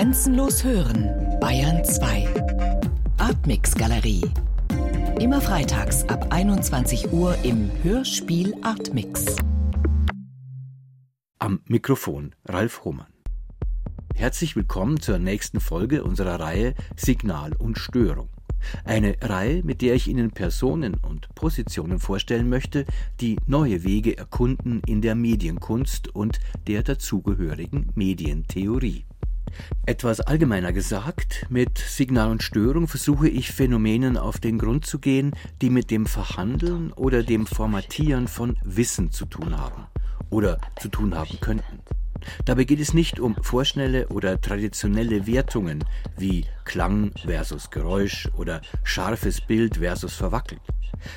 Grenzenlos hören, Bayern 2. Artmix Galerie. Immer freitags ab 21 Uhr im Hörspiel Artmix. Am Mikrofon Ralf Hohmann. Herzlich willkommen zur nächsten Folge unserer Reihe Signal und Störung. Eine Reihe, mit der ich Ihnen Personen und Positionen vorstellen möchte, die neue Wege erkunden in der Medienkunst und der dazugehörigen Medientheorie. Etwas allgemeiner gesagt, mit Signal und Störung versuche ich Phänomenen auf den Grund zu gehen, die mit dem Verhandeln oder dem Formatieren von Wissen zu tun haben oder zu tun haben könnten. Dabei geht es nicht um vorschnelle oder traditionelle Wertungen wie Klang versus Geräusch oder scharfes Bild versus verwackelt.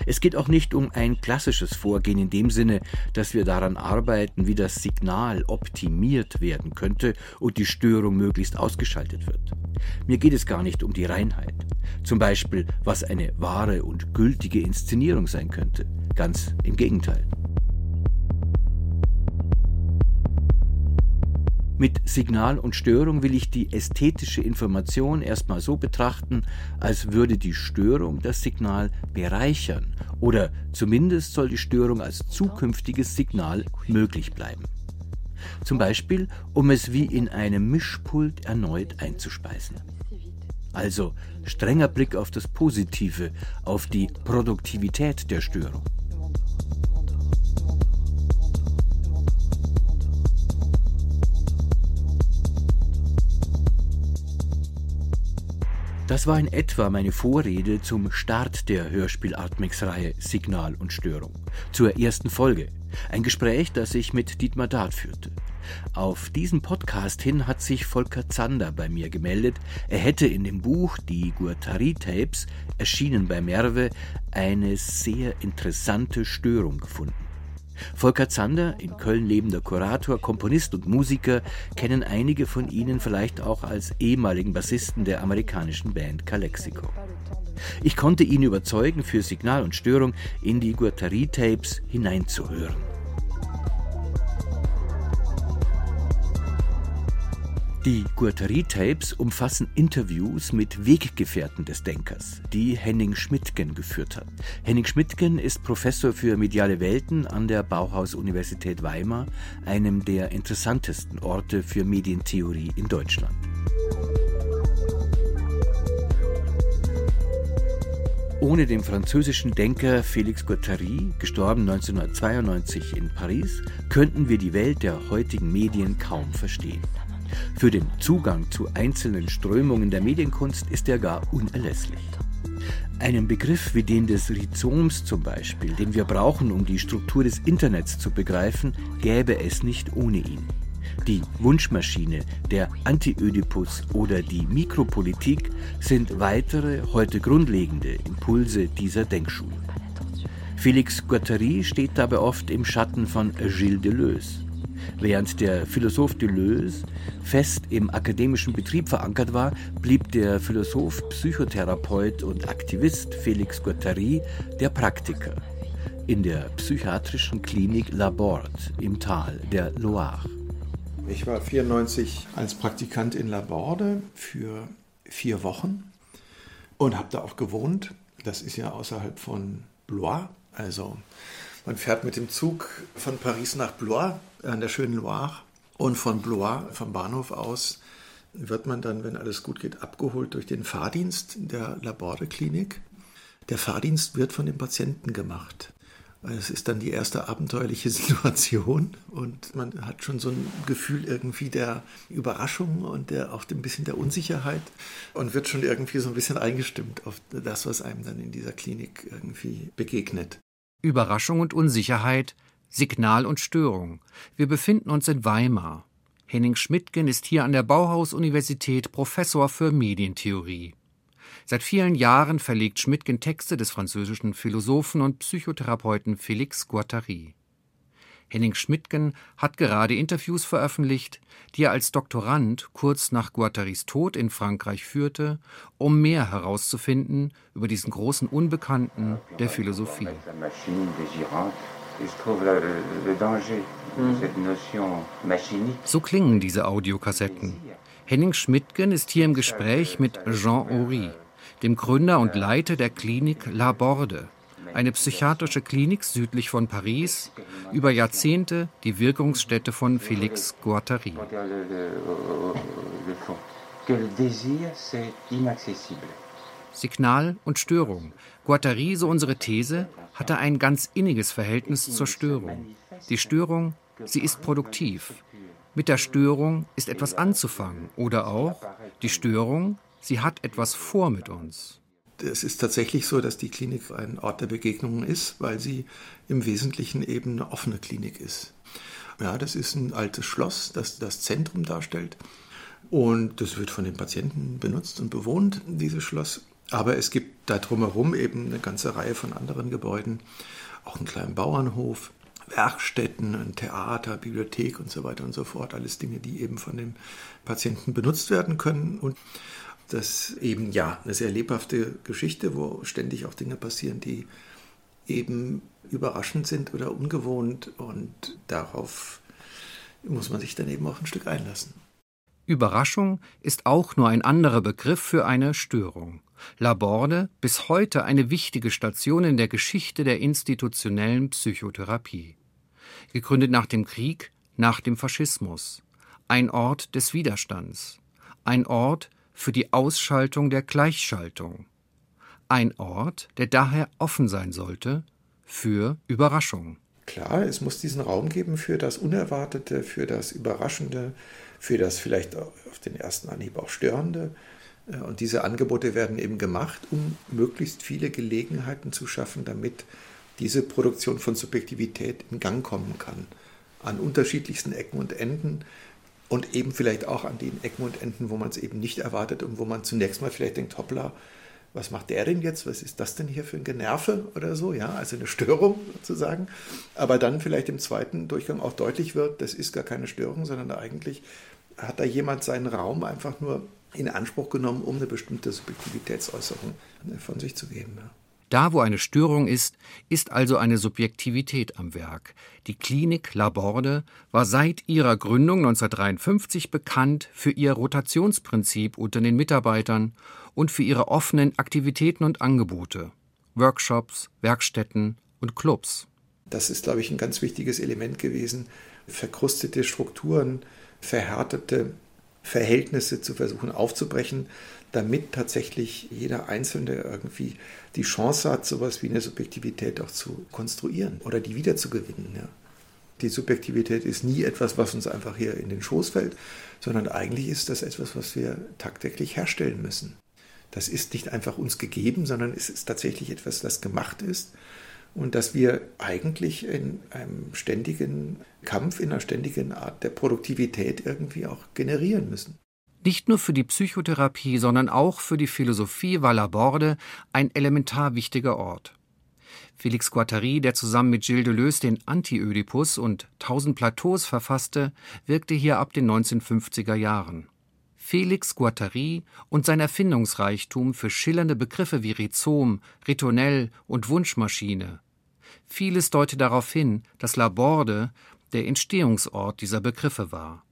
Es geht auch nicht um ein klassisches Vorgehen in dem Sinne, dass wir daran arbeiten, wie das Signal optimiert werden könnte und die Störung möglichst ausgeschaltet wird. Mir geht es gar nicht um die Reinheit. Zum Beispiel, was eine wahre und gültige Inszenierung sein könnte. Ganz im Gegenteil. Mit Signal und Störung will ich die ästhetische Information erstmal so betrachten, als würde die Störung das Signal bereichern oder zumindest soll die Störung als zukünftiges Signal möglich bleiben. Zum Beispiel, um es wie in einem Mischpult erneut einzuspeisen. Also strenger Blick auf das Positive, auf die Produktivität der Störung. Das war in etwa meine Vorrede zum Start der Hörspiel-Artmix-Reihe Signal und Störung, zur ersten Folge. Ein Gespräch, das ich mit Dietmar Dart führte. Auf diesen Podcast hin hat sich Volker Zander bei mir gemeldet. Er hätte in dem Buch Die Guattari-Tapes, erschienen bei Merve, eine sehr interessante Störung gefunden. Volker Zander, in Köln lebender Kurator, Komponist und Musiker, kennen einige von Ihnen vielleicht auch als ehemaligen Bassisten der amerikanischen Band Calexico. Ich konnte ihn überzeugen, für Signal und Störung in die Guattari-Tapes hineinzuhören. Die Guattari-Tapes umfassen Interviews mit Weggefährten des Denkers, die Henning Schmidtgen geführt hat. Henning Schmidtgen ist Professor für mediale Welten an der Bauhaus-Universität Weimar, einem der interessantesten Orte für Medientheorie in Deutschland. Ohne den französischen Denker Félix Guattari, gestorben 1992 in Paris, könnten wir die Welt der heutigen Medien kaum verstehen. Für den Zugang zu einzelnen Strömungen der Medienkunst ist er gar unerlässlich. Einen Begriff wie den des Rhizoms zum Beispiel, den wir brauchen, um die Struktur des Internets zu begreifen, gäbe es nicht ohne ihn. Die Wunschmaschine, der Anti-Ödipus oder die Mikropolitik sind weitere, heute grundlegende Impulse dieser Denkschule. Felix Guattari steht dabei oft im Schatten von Gilles Deleuze. Während der Philosoph Deleuze fest im akademischen Betrieb verankert war, blieb der Philosoph, Psychotherapeut und Aktivist Felix Guattari der Praktiker in der psychiatrischen Klinik Laborde im Tal der Loire. Ich war 94 als Praktikant in Laborde für vier Wochen und habe da auch gewohnt. Das ist ja außerhalb von Blois, also man fährt mit dem Zug von Paris nach Blois an der schönen Loire und von Blois vom Bahnhof aus wird man dann, wenn alles gut geht, abgeholt durch den Fahrdienst der Laborde-Klinik. Der Fahrdienst wird von den Patienten gemacht. Es ist dann die erste abenteuerliche Situation und man hat schon so ein Gefühl irgendwie der Überraschung und der, auch ein bisschen der Unsicherheit und wird schon irgendwie so ein bisschen eingestimmt auf das, was einem dann in dieser Klinik irgendwie begegnet. Überraschung und Unsicherheit, Signal und Störung. Wir befinden uns in Weimar. Henning Schmidtgen ist hier an der Bauhaus-Universität Professor für Medientheorie. Seit vielen Jahren verlegt Schmidtgen Texte des französischen Philosophen und Psychotherapeuten Félix Guattari. Henning Schmidtgen hat gerade Interviews veröffentlicht, die er als Doktorand kurz nach Guattaris Tod in Frankreich führte, um mehr herauszufinden über diesen großen Unbekannten der Philosophie. So klingen diese Audiokassetten. Henning Schmidtgen ist hier im Gespräch mit Jean Horry, dem Gründer und Leiter der Klinik La Borde, eine psychiatrische Klinik südlich von Paris, über Jahrzehnte die Wirkungsstätte von Félix Guattari. Signal und Störung. Guattari, so unsere These, hatte ein ganz inniges Verhältnis zur Störung. Die Störung, sie ist produktiv. Mit der Störung ist etwas anzufangen oder auch die Störung, sie hat etwas vor mit uns. Es ist tatsächlich so, dass die Klinik ein Ort der Begegnungen ist, weil sie im Wesentlichen eben eine offene Klinik ist. Ja, das ist ein altes Schloss, das das Zentrum darstellt. Und das wird von den Patienten benutzt und bewohnt, dieses Schloss. Aber es gibt da drumherum eben eine ganze Reihe von anderen Gebäuden, auch einen kleinen Bauernhof, Werkstätten, ein Theater, Bibliothek und so weiter und so fort. Alles Dinge, die eben von den Patienten benutzt werden können. Und das eben ja eine sehr lebhafte Geschichte, wo ständig auch Dinge passieren, die eben überraschend sind oder ungewohnt. Und darauf muss man sich dann eben auch ein Stück einlassen. Überraschung ist auch nur ein anderer Begriff für eine Störung. Laborde bis heute eine wichtige Station in der Geschichte der institutionellen Psychotherapie. Gegründet nach dem Krieg, nach dem Faschismus. Ein Ort des Widerstands. Ein Ort für die Ausschaltung der Gleichschaltung. Ein Ort, der daher offen sein sollte für Überraschung. Klar, es muss diesen Raum geben für das Unerwartete, für das Überraschende, für das vielleicht auf den ersten Anhieb auch Störende. Äh, und diese Angebote werden eben gemacht, um möglichst viele Gelegenheiten zu schaffen, damit diese Produktion von Subjektivität in Gang kommen kann. An unterschiedlichsten Ecken und Enden und eben vielleicht auch an den Ecken und Enden, wo man es eben nicht erwartet und wo man zunächst mal vielleicht denkt, hoppla, was macht der denn jetzt? Was ist das denn hier für ein Generve oder so? Ja, also eine Störung sozusagen. Aber dann vielleicht im zweiten Durchgang auch deutlich wird, das ist gar keine Störung, sondern eigentlich hat da jemand seinen Raum einfach nur in Anspruch genommen, um eine bestimmte Subjektivitätsäußerung von sich zu geben. Da, wo eine Störung ist, ist also eine Subjektivität am Werk. Die Klinik Laborde war seit ihrer Gründung 1953 bekannt für ihr Rotationsprinzip unter den Mitarbeitern und für ihre offenen Aktivitäten und Angebote, Workshops, Werkstätten und Clubs. Das ist, glaube ich, ein ganz wichtiges Element gewesen, verkrustete Strukturen, verhärtete Verhältnisse zu versuchen aufzubrechen, damit tatsächlich jeder Einzelne irgendwie die Chance hat, sowas wie eine Subjektivität auch zu konstruieren oder die wiederzugewinnen. Ja. Die Subjektivität ist nie etwas, was uns einfach hier in den Schoß fällt, sondern eigentlich ist das etwas, was wir tagtäglich herstellen müssen. Das ist nicht einfach uns gegeben, sondern es ist tatsächlich etwas, das gemacht ist und dass wir eigentlich in einem ständigen Kampf, in einer ständigen Art der Produktivität irgendwie auch generieren müssen. Nicht nur für die Psychotherapie, sondern auch für die Philosophie war Laborde ein elementar wichtiger Ort. Felix Guattari, der zusammen mit Gilles Deleuze den Anti-Ödipus und Tausend Plateaus verfasste, wirkte hier ab den 1950er Jahren. Felix Guattari und sein Erfindungsreichtum für schillernde Begriffe wie Rhizom, Ritonell und Wunschmaschine. Vieles deutet darauf hin, dass Laborde der Entstehungsort dieser Begriffe war.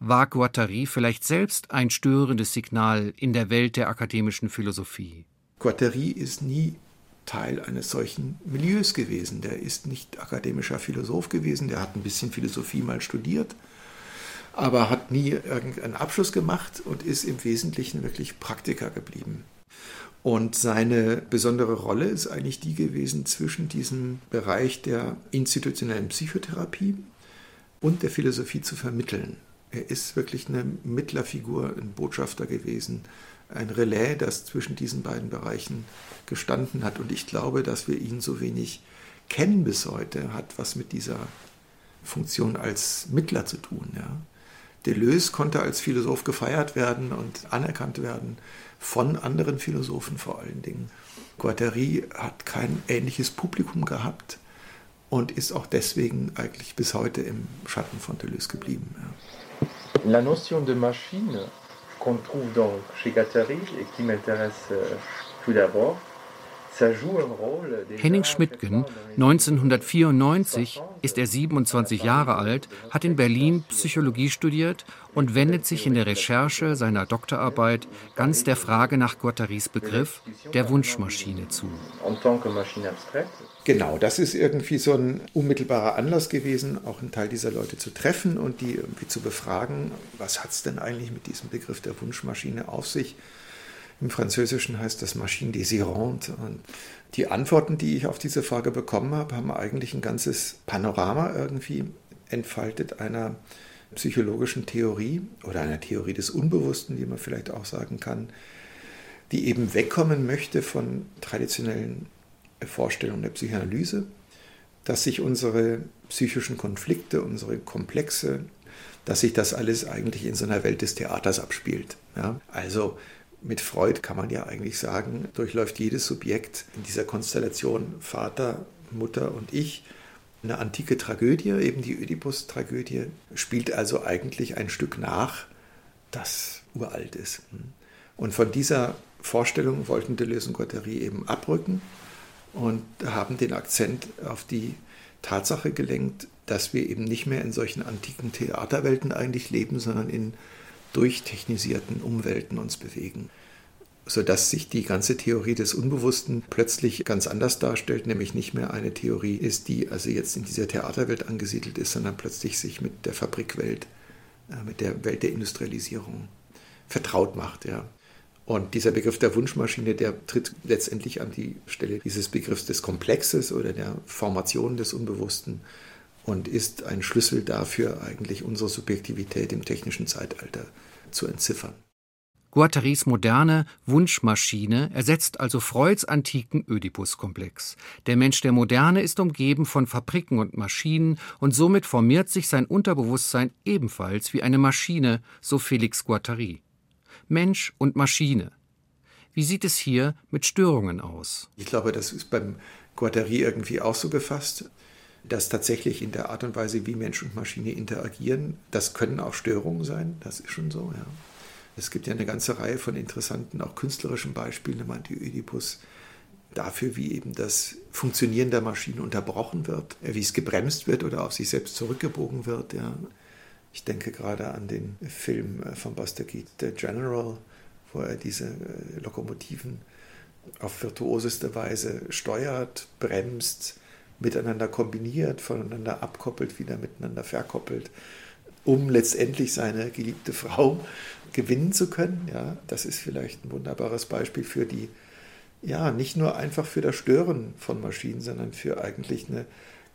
War Guattari vielleicht selbst ein störendes Signal in der Welt der akademischen Philosophie? Guattari ist nie Teil eines solchen Milieus gewesen. Der ist nicht akademischer Philosoph gewesen, der hat ein bisschen Philosophie mal studiert, aber hat nie irgendeinen Abschluss gemacht und ist im Wesentlichen wirklich Praktiker geblieben. Und seine besondere Rolle ist eigentlich die gewesen zwischen diesem Bereich der institutionellen Psychotherapie und der Philosophie zu vermitteln. Er ist wirklich eine Mittlerfigur, ein Botschafter gewesen, ein Relais, das zwischen diesen beiden Bereichen gestanden hat. Und ich glaube, dass wir ihn so wenig kennen bis heute, hat was mit dieser Funktion als Mittler zu tun. Ja. Deleuze konnte als Philosoph gefeiert werden und anerkannt werden von anderen Philosophen vor allen Dingen. Guattari hat kein ähnliches Publikum gehabt und ist auch deswegen eigentlich bis heute im Schatten von Deleuze geblieben. La notion de machine qu'on trouve donc chez Guattari et qui m'intéresse euh, tout d'abord, Henning Schmidtgen, 1994 ist er 27 Jahre alt, hat in Berlin Psychologie studiert und wendet sich in der Recherche seiner Doktorarbeit ganz der Frage nach Guattarys Begriff der Wunschmaschine zu. Genau, das ist irgendwie so ein unmittelbarer Anlass gewesen, auch einen Teil dieser Leute zu treffen und die irgendwie zu befragen, was hat es denn eigentlich mit diesem Begriff der Wunschmaschine auf sich? Im Französischen heißt das Machine désirante. Und die Antworten, die ich auf diese Frage bekommen habe, haben eigentlich ein ganzes Panorama irgendwie entfaltet einer psychologischen Theorie oder einer Theorie des Unbewussten, wie man vielleicht auch sagen kann, die eben wegkommen möchte von traditionellen Vorstellungen der Psychoanalyse, dass sich unsere psychischen Konflikte, unsere Komplexe, dass sich das alles eigentlich in so einer Welt des Theaters abspielt. Ja? Also mit Freud kann man ja eigentlich sagen, durchläuft jedes Subjekt in dieser Konstellation Vater, Mutter und ich eine antike Tragödie, eben die Oedipus-Tragödie, spielt also eigentlich ein Stück nach, das uralt ist. Und von dieser Vorstellung wollten Deleuze und Guattari eben abrücken und haben den Akzent auf die Tatsache gelenkt, dass wir eben nicht mehr in solchen antiken Theaterwelten eigentlich leben, sondern in durchtechnisierten Umwelten uns bewegen. Sodass sich die ganze Theorie des Unbewussten plötzlich ganz anders darstellt, nämlich nicht mehr eine Theorie ist, die also jetzt in dieser Theaterwelt angesiedelt ist, sondern plötzlich sich mit der Fabrikwelt, äh, mit der Welt der Industrialisierung vertraut macht. Ja. Und dieser Begriff der Wunschmaschine, der tritt letztendlich an die Stelle dieses Begriffs des Komplexes oder der Formation des Unbewussten und ist ein Schlüssel dafür, eigentlich unsere Subjektivität im technischen Zeitalter zu entziffern. Guattarys moderne Wunschmaschine ersetzt also Freuds antiken Ödipus-Komplex. Der Mensch der Moderne ist umgeben von Fabriken und Maschinen und somit formiert sich sein Unterbewusstsein ebenfalls wie eine Maschine, so Felix Guattari. Mensch und Maschine. Wie sieht es hier mit Störungen aus? Ich glaube, das ist beim Guattari irgendwie auch so gefasst dass tatsächlich in der Art und Weise, wie Mensch und Maschine interagieren, das können auch Störungen sein, das ist schon so, ja. Es gibt ja eine ganze Reihe von interessanten, auch künstlerischen Beispielen, meinte Oedipus, dafür, wie eben das Funktionieren der Maschine unterbrochen wird, wie es gebremst wird oder auf sich selbst zurückgebogen wird. Ja. Ich denke gerade an den Film von Buster Keaton, The General, wo er diese äh, Lokomotiven auf virtuoseste Weise steuert, bremst, miteinander kombiniert, voneinander abkoppelt, wieder miteinander verkoppelt, um letztendlich seine geliebte Frau gewinnen zu können. Ja, das ist vielleicht ein wunderbares Beispiel für die, ja, nicht nur einfach für das Stören von Maschinen, sondern für eigentlich eine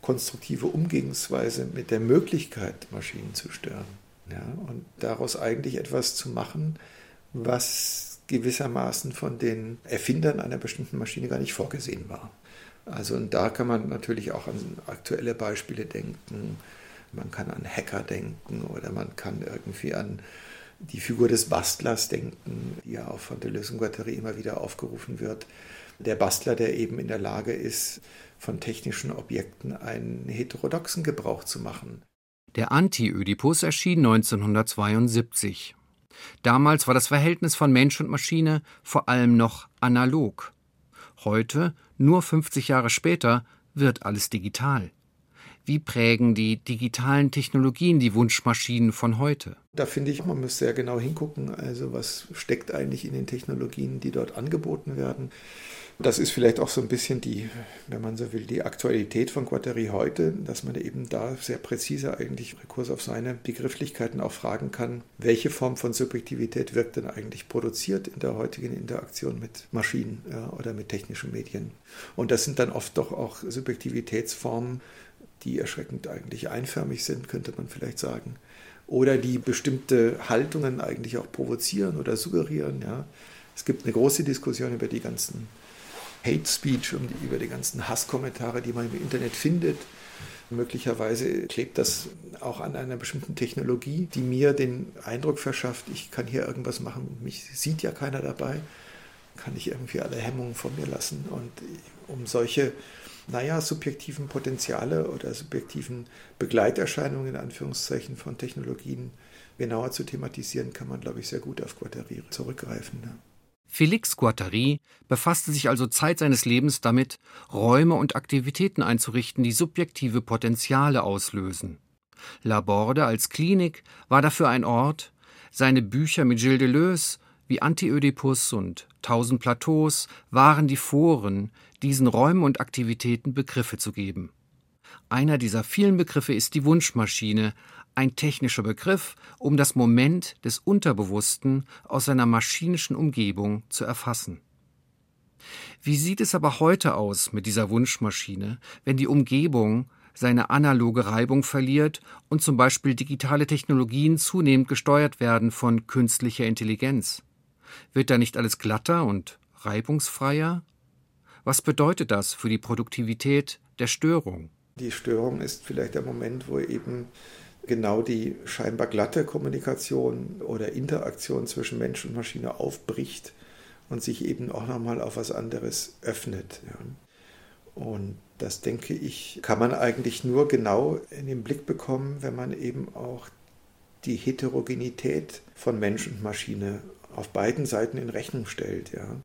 konstruktive Umgehensweise mit der Möglichkeit, Maschinen zu stören. Ja, und daraus eigentlich etwas zu machen, was gewissermaßen von den Erfindern einer bestimmten Maschine gar nicht vorgesehen war. Also und da kann man natürlich auch an aktuelle Beispiele denken. Man kann an Hacker denken oder man kann irgendwie an die Figur des Bastlers denken, die ja auch von Deleuze und Guattari immer wieder aufgerufen wird. Der Bastler, der eben in der Lage ist, von technischen Objekten einen heterodoxen Gebrauch zu machen. Der Anti-Ödipus erschien 1972. Damals war das Verhältnis von Mensch und Maschine vor allem noch analog. Heute, nur 50 Jahre später, wird alles digital. Wie prägen die digitalen Technologien die Wunschmaschinen von heute? Da finde ich, man muss sehr genau hingucken, also was steckt eigentlich in den Technologien, die dort angeboten werden. Das ist vielleicht auch so ein bisschen die, wenn man so will, die Aktualität von Guattari heute, dass man eben da sehr präzise eigentlich Rekurs auf seine Begrifflichkeiten auch fragen kann, welche Form von Subjektivität wird denn eigentlich produziert in der heutigen Interaktion mit Maschinen ja, oder mit technischen Medien. Und das sind dann oft doch auch Subjektivitätsformen, die erschreckend eigentlich einförmig sind, könnte man vielleicht sagen. Oder die bestimmte Haltungen eigentlich auch provozieren oder suggerieren. Ja. Es gibt eine große Diskussion über die ganzen Hate Speech, um die, über die ganzen Hasskommentare, die man im Internet findet. Möglicherweise klebt das auch an einer bestimmten Technologie, die mir den Eindruck verschafft, ich kann hier irgendwas machen, mich sieht ja keiner dabei, kann ich irgendwie alle Hemmungen von mir lassen. Und um solche, naja, subjektiven Potenziale oder subjektiven Begleiterscheinungen in Anführungszeichen von Technologien genauer zu thematisieren, kann man, glaube ich, sehr gut auf Guattari zurückgreifen. Ne? Félix Guattari befasste sich also Zeit seines Lebens damit, Räume und Aktivitäten einzurichten, die subjektive Potenziale auslösen. Laborde als Klinik war dafür ein Ort, seine Bücher mit Gilles Deleuze wie Anti-Ödipus und Tausend Plateaus waren die Foren, diesen Räumen und Aktivitäten Begriffe zu geben. Einer dieser vielen Begriffe ist die Wunschmaschine, ein technischer Begriff, um das Moment des Unterbewussten aus seiner maschinischen Umgebung zu erfassen. Wie sieht es aber heute aus mit dieser Wunschmaschine, wenn die Umgebung seine analoge Reibung verliert und zum Beispiel digitale Technologien zunehmend gesteuert werden von künstlicher Intelligenz? Wird da nicht alles glatter und reibungsfreier? Was bedeutet das für die Produktivität der Störung? Die Störung ist vielleicht der Moment, wo eben genau die scheinbar glatte Kommunikation oder Interaktion zwischen Mensch und Maschine aufbricht und sich eben auch nochmal auf was anderes öffnet. Ja. Und das, denke ich, kann man eigentlich nur genau in den Blick bekommen, wenn man eben auch die Heterogenität von Mensch und Maschine auf beiden Seiten in Rechnung stellt. Ja.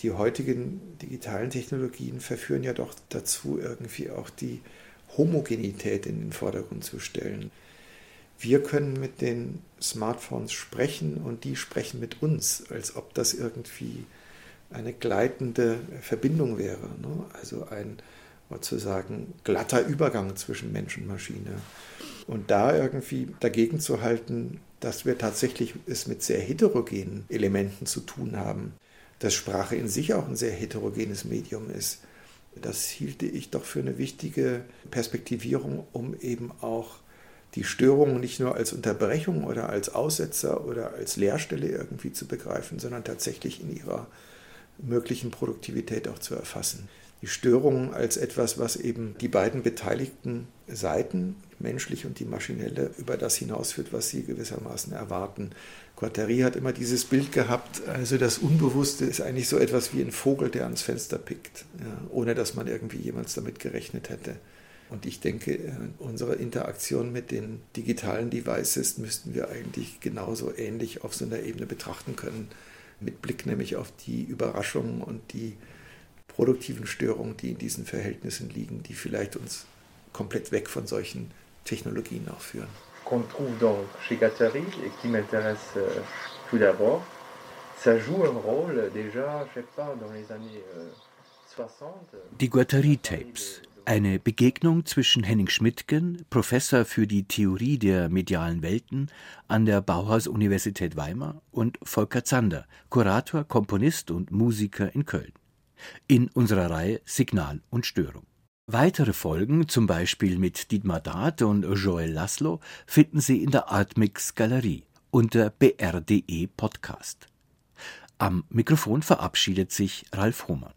Die heutigen digitalen Technologien verführen ja doch dazu, irgendwie auch die Homogenität in den Vordergrund zu stellen. Wir können mit den Smartphones sprechen und die sprechen mit uns, als ob das irgendwie eine gleitende Verbindung wäre. Ne? Also ein sozusagen glatter Übergang zwischen Mensch und Maschine. Und da irgendwie dagegen zu halten, dass wir tatsächlich es mit sehr heterogenen Elementen zu tun haben, dass Sprache in sich auch ein sehr heterogenes Medium ist. Das hielte ich doch für eine wichtige Perspektivierung, um eben auch die Störungen nicht nur als Unterbrechung oder als Aussetzer oder als Leerstelle irgendwie zu begreifen, sondern tatsächlich in ihrer möglichen Produktivität auch zu erfassen. Die Störungen als etwas, was eben die beiden beteiligten Seiten, die menschliche und die maschinelle, über das hinausführt, was sie gewissermaßen erwarten. Guattari hat immer dieses Bild gehabt, also das Unbewusste ist eigentlich so etwas wie ein Vogel, der ans Fenster pickt, ja, ohne dass man irgendwie jemals damit gerechnet hätte. Und ich denke, unsere Interaktion mit den digitalen Devices müssten wir eigentlich genauso ähnlich auf so einer Ebene betrachten können, mit Blick nämlich auf die Überraschungen und die produktiven Störungen, die in diesen Verhältnissen liegen, die vielleicht uns komplett weg von solchen Technologien auch führen. Qu'on trouve donc chez Guattari et qui m'intéresse euh, tout d'abord, ça joue un rôle déjà, je sais pas, dans les années 60. Euh, die Guattari-Tapes, eine Begegnung zwischen Henning Schmidtgen, Professor für die Theorie der medialen Welten an der Bauhaus-Universität Weimar, und Volker Zander, Kurator, Komponist und Musiker in Köln in unserer Reihe Signal und Störung. Weitere Folgen, zum Beispiel mit Dietmar Dart und Joel Laszlo, finden Sie in der Artmix Galerie unter br.de Podcast. Am Mikrofon verabschiedet sich Ralf Hohmann.